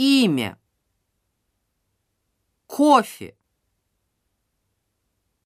имя, кофе,